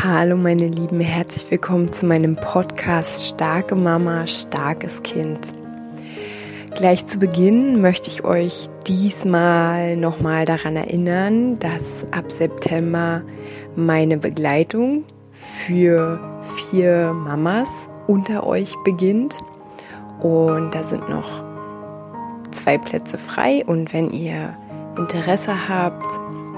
Hallo meine Lieben, herzlich willkommen zu meinem Podcast Starke Mama, starkes Kind. Gleich zu Beginn möchte ich euch diesmal nochmal daran erinnern, dass ab September meine Begleitung für vier Mamas unter euch beginnt. Und da sind noch zwei Plätze frei. Und wenn ihr Interesse habt,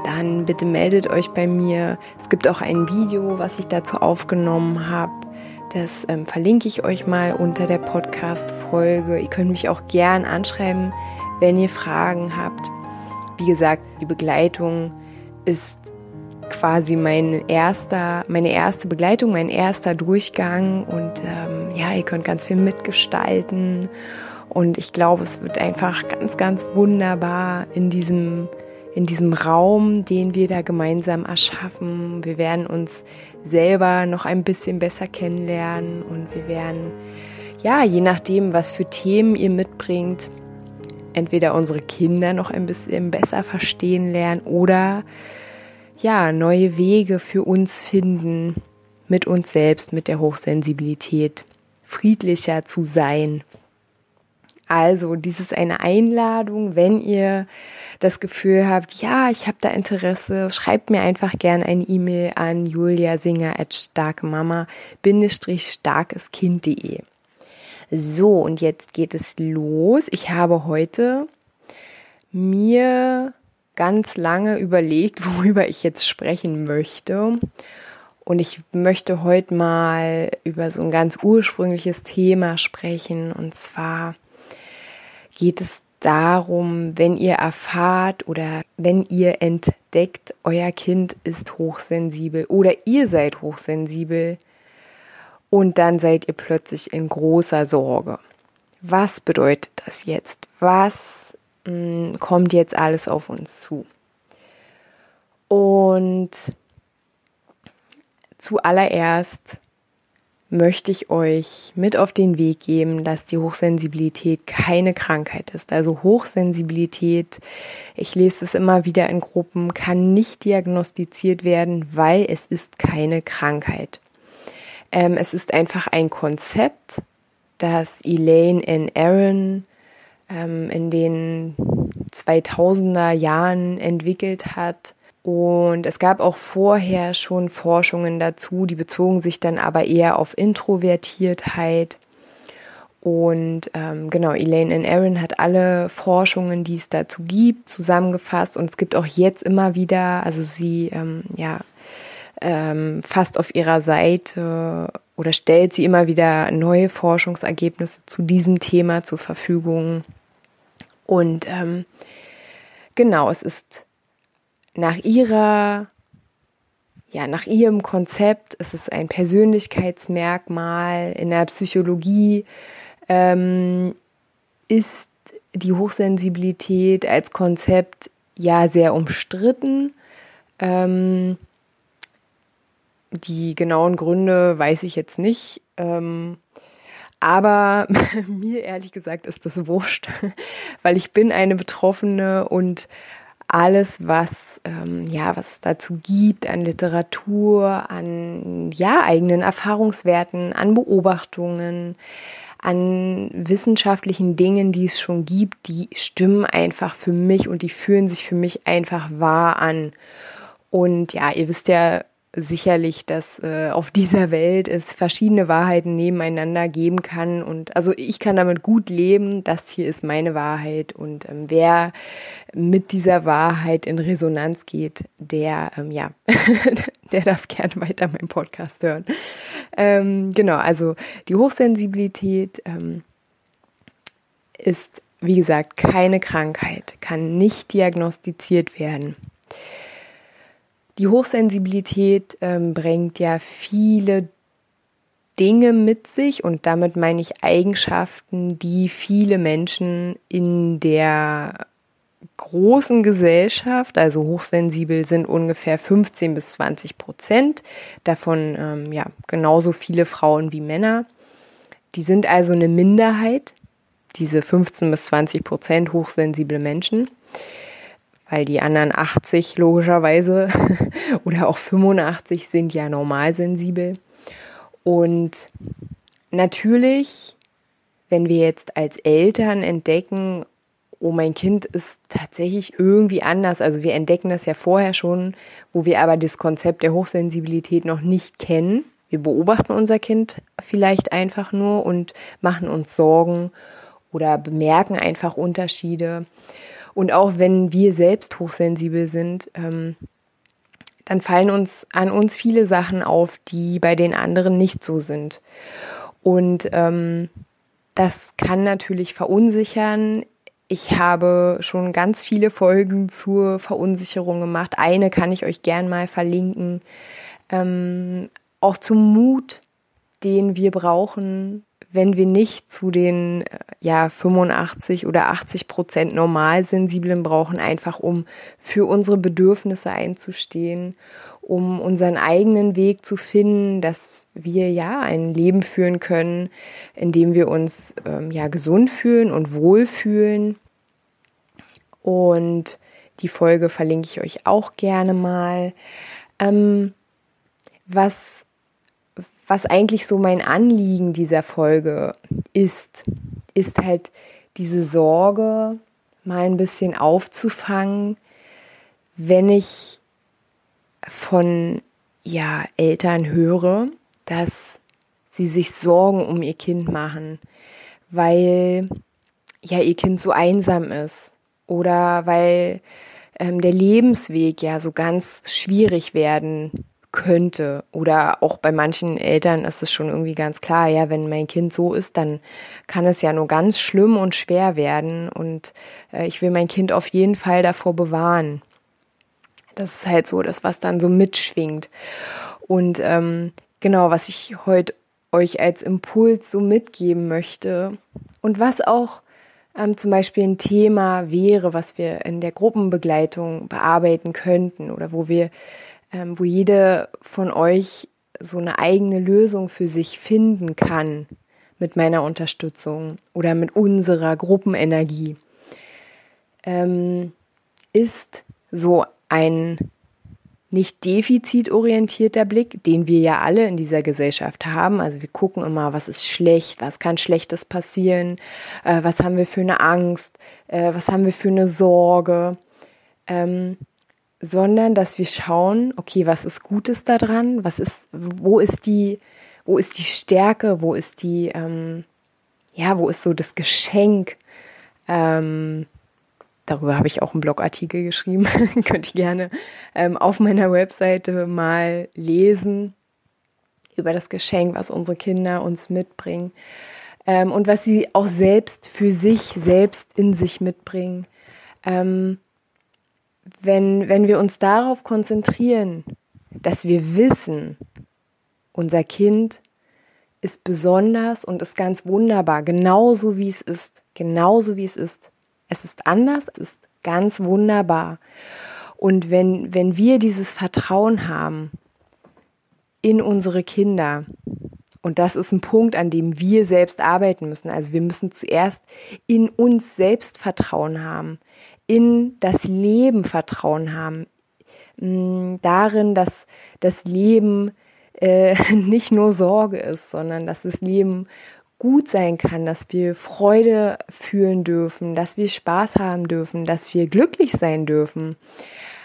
dann bitte meldet euch bei mir. Es gibt auch ein Video, was ich dazu aufgenommen habe. Das ähm, verlinke ich euch mal unter der Podcast-Folge. Ihr könnt mich auch gern anschreiben, wenn ihr Fragen habt. Wie gesagt, die Begleitung ist quasi mein erster, meine erste Begleitung, mein erster Durchgang und ähm, ja, ihr könnt ganz viel mitgestalten und ich glaube, es wird einfach ganz, ganz wunderbar in diesem in diesem Raum, den wir da gemeinsam erschaffen. Wir werden uns selber noch ein bisschen besser kennenlernen und wir werden, ja, je nachdem, was für Themen ihr mitbringt, entweder unsere Kinder noch ein bisschen besser verstehen lernen oder ja, neue Wege für uns finden, mit uns selbst, mit der Hochsensibilität friedlicher zu sein also, dies ist eine Einladung, wenn ihr das Gefühl habt, ja, ich habe da Interesse, schreibt mir einfach gerne eine E-Mail an juliasinger@starkemama-starkeskind.de. So, und jetzt geht es los. Ich habe heute mir ganz lange überlegt, worüber ich jetzt sprechen möchte. Und ich möchte heute mal über so ein ganz ursprüngliches Thema sprechen, und zwar geht es darum, wenn ihr erfahrt oder wenn ihr entdeckt, euer Kind ist hochsensibel oder ihr seid hochsensibel und dann seid ihr plötzlich in großer Sorge. Was bedeutet das jetzt? Was mh, hm, kommt jetzt alles auf uns zu? Und zuallererst möchte ich euch mit auf den Weg geben, dass die Hochsensibilität keine Krankheit ist. Also Hochsensibilität, ich lese es immer wieder in Gruppen, kann nicht diagnostiziert werden, weil es ist keine Krankheit. Ähm, es ist einfach ein Konzept, das Elaine N. Aaron ähm, in den 2000er Jahren entwickelt hat und es gab auch vorher schon Forschungen dazu, die bezogen sich dann aber eher auf Introvertiertheit. Und ähm, genau, Elaine and Aaron hat alle Forschungen, die es dazu gibt, zusammengefasst. Und es gibt auch jetzt immer wieder, also sie ähm, ja ähm, fast auf ihrer Seite oder stellt sie immer wieder neue Forschungsergebnisse zu diesem Thema zur Verfügung. Und ähm, genau, es ist nach ihrer, ja, nach ihrem Konzept ist es ein Persönlichkeitsmerkmal in der Psychologie, ähm, ist die Hochsensibilität als Konzept ja sehr umstritten. Ähm, die genauen Gründe weiß ich jetzt nicht. Ähm, aber mir ehrlich gesagt ist das wurscht, weil ich bin eine Betroffene und alles, was ähm, ja, was dazu gibt an Literatur, an ja eigenen Erfahrungswerten, an Beobachtungen, an wissenschaftlichen Dingen, die es schon gibt, die stimmen einfach für mich und die fühlen sich für mich einfach wahr an. Und ja, ihr wisst ja, sicherlich, dass äh, auf dieser Welt es verschiedene Wahrheiten nebeneinander geben kann. Und also ich kann damit gut leben. Das hier ist meine Wahrheit. Und ähm, wer mit dieser Wahrheit in Resonanz geht, der, ähm, ja, der darf gerne weiter meinen Podcast hören. Ähm, genau, also die Hochsensibilität ähm, ist, wie gesagt, keine Krankheit, kann nicht diagnostiziert werden. Die Hochsensibilität ähm, bringt ja viele Dinge mit sich und damit meine ich Eigenschaften, die viele Menschen in der großen Gesellschaft, also hochsensibel sind ungefähr 15 bis 20 Prozent, davon ähm, ja genauso viele Frauen wie Männer. Die sind also eine Minderheit, diese 15 bis 20 Prozent hochsensible Menschen, weil die anderen 80 logischerweise oder auch 85 sind ja normalsensibel. Und natürlich, wenn wir jetzt als Eltern entdecken, oh, mein Kind ist tatsächlich irgendwie anders. Also wir entdecken das ja vorher schon, wo wir aber das Konzept der Hochsensibilität noch nicht kennen. Wir beobachten unser Kind vielleicht einfach nur und machen uns Sorgen oder bemerken einfach Unterschiede. Und auch wenn wir selbst hochsensibel sind, ähm, dann fallen uns an uns viele Sachen auf, die bei den anderen nicht so sind. Und ähm, das kann natürlich verunsichern. Ich habe schon ganz viele Folgen zur Verunsicherung gemacht. Eine kann ich euch gern mal verlinken. Ähm, auch zum Mut, den wir brauchen, wenn wir nicht zu den ja 85 oder 80 Prozent Normalsensiblen brauchen, einfach um für unsere Bedürfnisse einzustehen, um unseren eigenen Weg zu finden, dass wir ja ein Leben führen können, in dem wir uns ähm, ja gesund fühlen und wohlfühlen. Und die Folge verlinke ich euch auch gerne mal. Ähm, was was eigentlich so mein Anliegen dieser Folge ist, ist halt diese Sorge mal ein bisschen aufzufangen, wenn ich von ja, Eltern höre, dass sie sich Sorgen um ihr Kind machen, weil ja ihr Kind so einsam ist oder weil ähm, der Lebensweg ja so ganz schwierig werden könnte. Oder auch bei manchen Eltern ist es schon irgendwie ganz klar, ja, wenn mein Kind so ist, dann kann es ja nur ganz schlimm und schwer werden. Und äh, ich will mein Kind auf jeden Fall davor bewahren. Das ist halt so das, was dann so mitschwingt. Und ähm, genau, was ich heute euch als Impuls so mitgeben möchte und was auch ähm, zum Beispiel ein Thema wäre, was wir in der Gruppenbegleitung bearbeiten könnten oder wo wir ähm, wo jede von euch so eine eigene Lösung für sich finden kann mit meiner Unterstützung oder mit unserer Gruppenenergie, ähm, ist so ein nicht defizitorientierter Blick, den wir ja alle in dieser Gesellschaft haben. Also wir gucken immer, was ist schlecht, was kann Schlechtes passieren, äh, was haben wir für eine Angst, äh, was haben wir für eine Sorge. Ähm, sondern dass wir schauen, okay, was ist Gutes daran, was ist, wo ist die, wo ist die Stärke, wo ist die, ähm, ja, wo ist so das Geschenk. Ähm, darüber habe ich auch einen Blogartikel geschrieben, könnt ihr gerne ähm, auf meiner Webseite mal lesen über das Geschenk, was unsere Kinder uns mitbringen ähm, und was sie auch selbst für sich selbst in sich mitbringen. Ähm, wenn, wenn wir uns darauf konzentrieren, dass wir wissen, unser Kind ist besonders und ist ganz wunderbar, genauso wie es ist, genauso wie es ist. Es ist anders, es ist ganz wunderbar. Und wenn, wenn wir dieses Vertrauen haben in unsere Kinder, und das ist ein Punkt, an dem wir selbst arbeiten müssen. Also wir müssen zuerst in uns selbst Vertrauen haben, in das Leben Vertrauen haben, mm, darin, dass das Leben äh, nicht nur Sorge ist, sondern dass das Leben gut sein kann, dass wir Freude fühlen dürfen, dass wir Spaß haben dürfen, dass wir glücklich sein dürfen.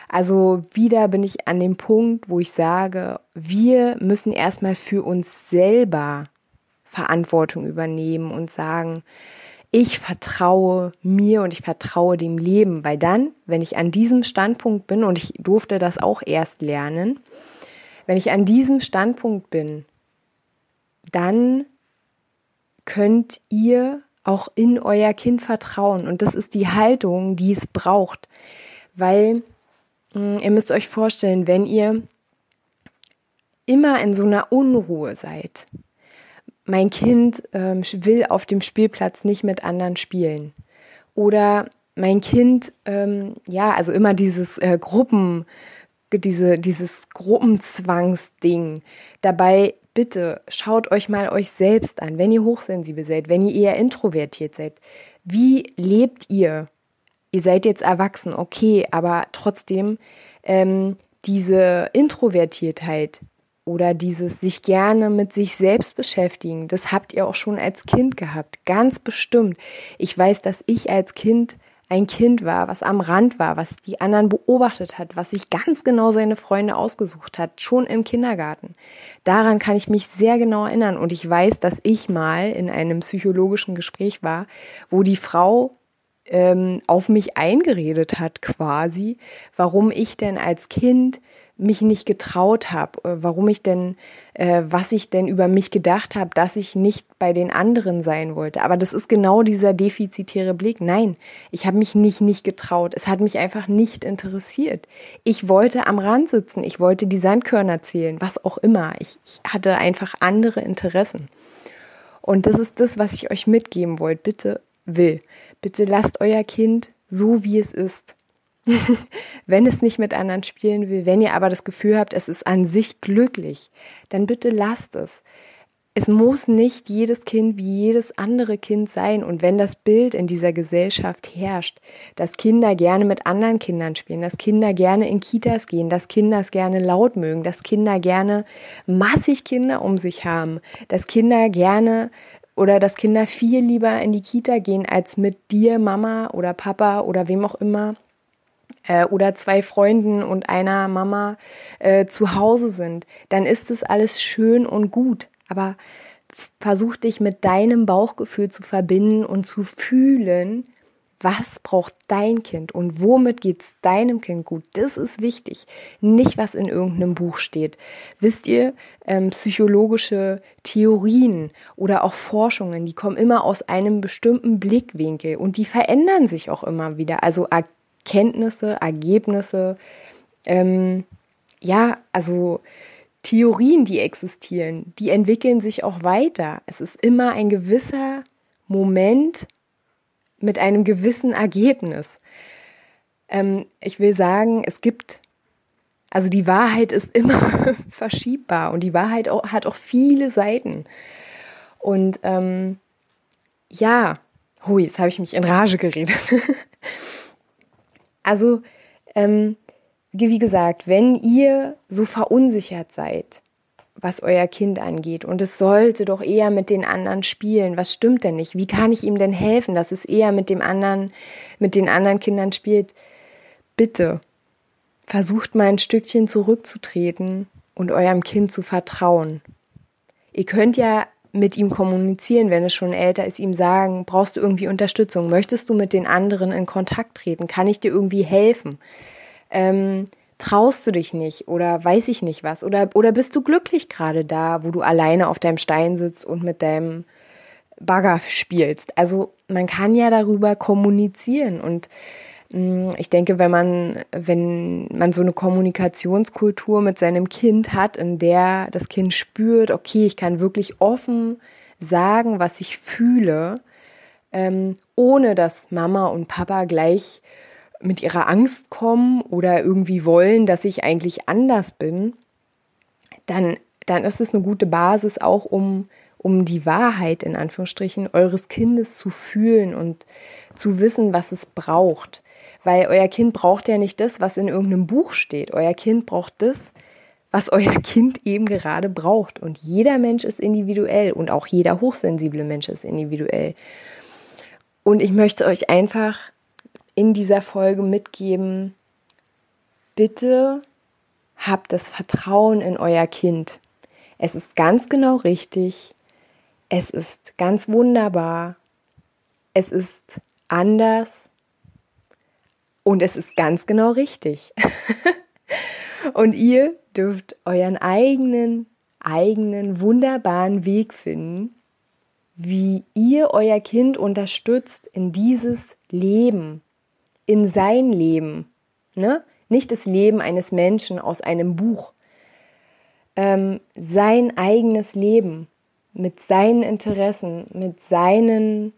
Also wieder bin ich an dem Punkt, wo ich sage, wir müssen erstmal für uns selber Verantwortung übernehmen und sagen, ich vertraue mir und ich vertraue dem Leben, weil dann, wenn ich an diesem Standpunkt bin, und ich durfte das auch erst lernen, wenn ich an diesem Standpunkt bin, dann könnt ihr auch in euer Kind vertrauen. Und das ist die Haltung, die es braucht. Weil mh, hm, ihr müsst euch vorstellen, wenn ihr immer in so einer Unruhe seid, mein Kind ähm, will auf dem Spielplatz nicht mit anderen spielen. Oder mein Kind, ähm, ja, also immer dieses äh, Gruppen, diese, dieses Gruppenzwangsding. Dabei bitte schaut euch mal euch selbst an, wenn ihr hochsensibel seid, wenn ihr eher introvertiert seid. Wie lebt ihr? Ihr seid jetzt erwachsen, okay, aber trotzdem ähm, diese Introvertiertheit, oder dieses sich gerne mit sich selbst beschäftigen, das habt ihr auch schon als Kind gehabt, ganz bestimmt. Ich weiß, dass ich als Kind ein Kind war, was am Rand war, was die anderen beobachtet hat, was sich ganz genau seine Freunde ausgesucht hat, schon im Kindergarten. Daran kann ich mich sehr genau erinnern und ich weiß, dass ich mal in einem psychologischen Gespräch war, wo die Frau ähm, auf mich eingeredet hat quasi, warum ich denn als Kind mich nicht getraut habe, äh, warum ich denn, äh, was ich denn über mich gedacht habe, dass ich nicht bei den anderen sein wollte. Aber das ist genau dieser defizitäre Blick. Nein, ich habe mich nicht nicht getraut. Es hat mich einfach nicht interessiert. Ich wollte am Rand sitzen, ich wollte die Sandkörner zählen, was auch immer. Ich, ich hatte einfach andere Interessen. Und das ist das, was ich euch mitgeben wollte. Bitte will. Bitte lasst euer Kind so, wie es ist. wenn es nicht mit anderen spielen will, wenn ihr aber das Gefühl habt, es ist an sich glücklich, dann bitte lasst es. Es muss nicht jedes Kind wie jedes andere Kind sein. Und wenn das Bild in dieser Gesellschaft herrscht, dass Kinder gerne mit anderen Kindern spielen, dass Kinder gerne in Kitas gehen, dass Kinder es gerne laut mögen, dass Kinder gerne massig Kinder um sich haben, dass Kinder gerne oder dass Kinder viel lieber in die Kita gehen, als mit dir, Mama oder Papa oder wem auch immer äh, oder zwei Freunden und einer Mama äh, zu Hause sind, dann ist es alles schön und gut. Aber versuch dich mit deinem Bauchgefühl zu verbinden und zu fühlen, was braucht dein Kind und womit geht es deinem Kind gut? Das ist wichtig. Nicht, was in irgendeinem Buch steht. Wisst ihr, ähm, psychologische Theorien oder auch Forschungen, die kommen immer aus einem bestimmten Blickwinkel und die verändern sich auch immer wieder. Also Erkenntnisse, Ergebnisse, ähm, ja, also Theorien, die existieren, die entwickeln sich auch weiter. Es ist immer ein gewisser Moment mit einem gewissen Ergebnis. Ähm, ich will sagen, es gibt, also die Wahrheit ist immer verschiebbar und die Wahrheit auch, hat auch viele Seiten. Und ähm, ja, hui, jetzt habe ich mich in Rage geredet. Also, ähm, wie gesagt, wenn ihr so verunsichert seid, was euer Kind angeht, und es sollte doch eher mit den anderen spielen, was stimmt denn nicht? Wie kann ich ihm denn helfen, dass es eher mit dem anderen, mit den anderen Kindern spielt? Bitte versucht mal ein Stückchen zurückzutreten und eurem Kind zu vertrauen. Ihr könnt ja mit ihm kommunizieren, wenn es schon älter ist, ihm sagen, brauchst du irgendwie Unterstützung? Möchtest du mit den anderen in Kontakt treten? Kann ich dir irgendwie helfen? Ähm, traust du dich nicht oder weiß ich nicht was? Oder, oder bist du glücklich gerade da, wo du alleine auf deinem Stein sitzt und mit deinem Bagger spielst? Also man kann ja darüber kommunizieren und ich denke, wenn man, wenn man so eine Kommunikationskultur mit seinem Kind hat, in der das Kind spürt, okay, ich kann wirklich offen sagen, was ich fühle, ähm, ohne dass Mama und Papa gleich mit ihrer Angst kommen oder irgendwie wollen, dass ich eigentlich anders bin, dann, dann ist es eine gute Basis auch, um, um die Wahrheit in Anführungsstrichen eures Kindes zu fühlen und zu wissen, was es braucht. Weil euer Kind braucht ja nicht das, was in irgendeinem Buch steht. Euer Kind braucht das, was euer Kind eben gerade braucht. Und jeder Mensch ist individuell und auch jeder hochsensible Mensch ist individuell. Und ich möchte euch einfach in dieser Folge mitgeben, bitte habt das Vertrauen in euer Kind. Es ist ganz genau richtig. Es ist ganz wunderbar. Es ist anders und es ist ganz genau richtig. und ihr dürft euren eigenen, eigenen, wunderbaren Weg finden, wie ihr euer Kind unterstützt in dieses Leben, in sein Leben. Ne? Nicht das Leben eines Menschen aus einem Buch. Ähm, sein eigenes Leben. Mit seinen Interessen, mit seinen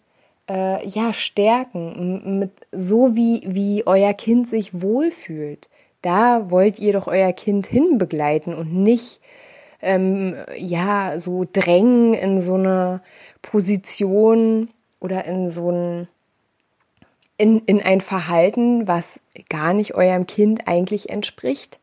äh, ja, Stärken, mit so wie, wie euer Kind sich wohlfühlt. Da wollt ihr doch euer Kind hinbegleiten und nicht ähm, ja so drängen in so eine Position oder in so ein in, in ein Verhalten, was gar nicht eurem Kind eigentlich entspricht.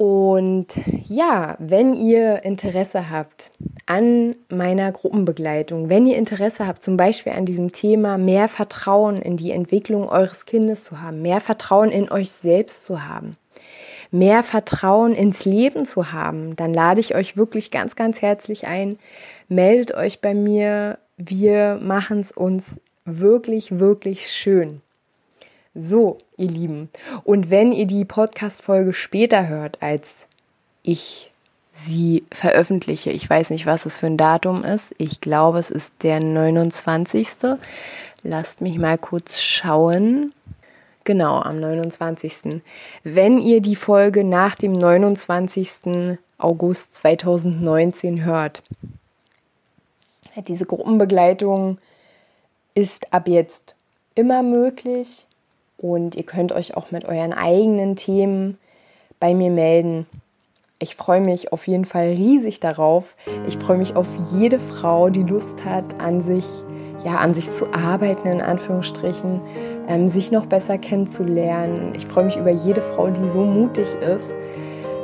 Und ja, wenn ihr Interesse habt an meiner Gruppenbegleitung, wenn ihr Interesse habt, zum Beispiel an diesem Thema mehr Vertrauen in die Entwicklung eures Kindes zu haben, mehr Vertrauen in euch selbst zu haben, mehr Vertrauen ins Leben zu haben, dann lade ich euch wirklich ganz, ganz herzlich ein. Meldet euch bei mir. Wir machen es uns wirklich, wirklich schön. So, ihr Lieben. Und wenn ihr die Podcast-Folge später hört, als ich sie veröffentliche, ich weiß nicht, was es für ein Datum ist. Ich glaube, es ist der 29. Lasst mich mal kurz schauen. Genau, am 29. Wenn ihr die Folge nach dem 29. August 2019 hört, diese Gruppenbegleitung ist ab jetzt immer möglich und ihr könnt euch auch mit euren eigenen Themen bei mir melden. Ich freue mich auf jeden Fall riesig darauf. Ich freue mich auf jede Frau, die Lust hat, an sich, ja, an sich zu arbeiten, in Anführungsstrichen, ähm, sich noch besser kennenzulernen. Ich freue mich über jede Frau, die so mutig ist,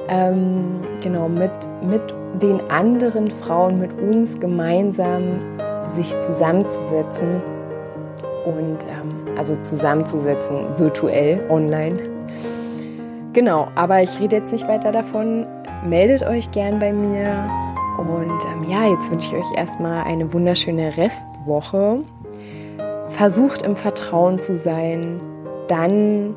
ähm, genau, mit, mit den anderen Frauen, mit uns gemeinsam sich zusammenzusetzen und ähm, also zusammenzusetzen, virtuell, online. Genau, aber ich rede jetzt nicht weiter davon. Meldet euch gern bei mir. Und ähm, ja, jetzt wünsche ich euch erstmal eine wunderschöne Restwoche. Versucht im Vertrauen zu sein. Dann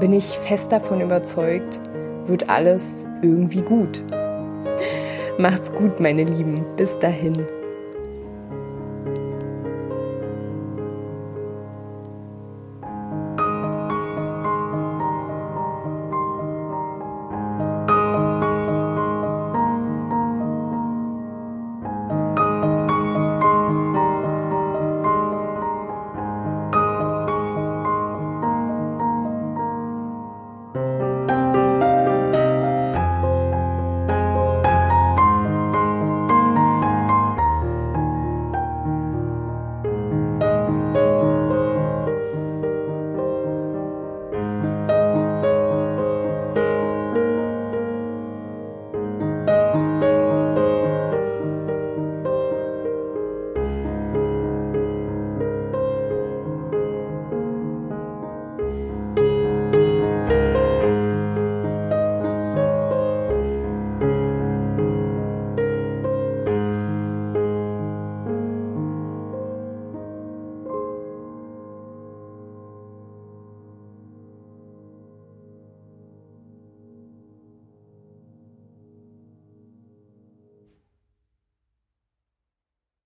bin ich fest davon überzeugt, wird alles irgendwie gut. Macht's gut, meine Lieben. Bis dahin.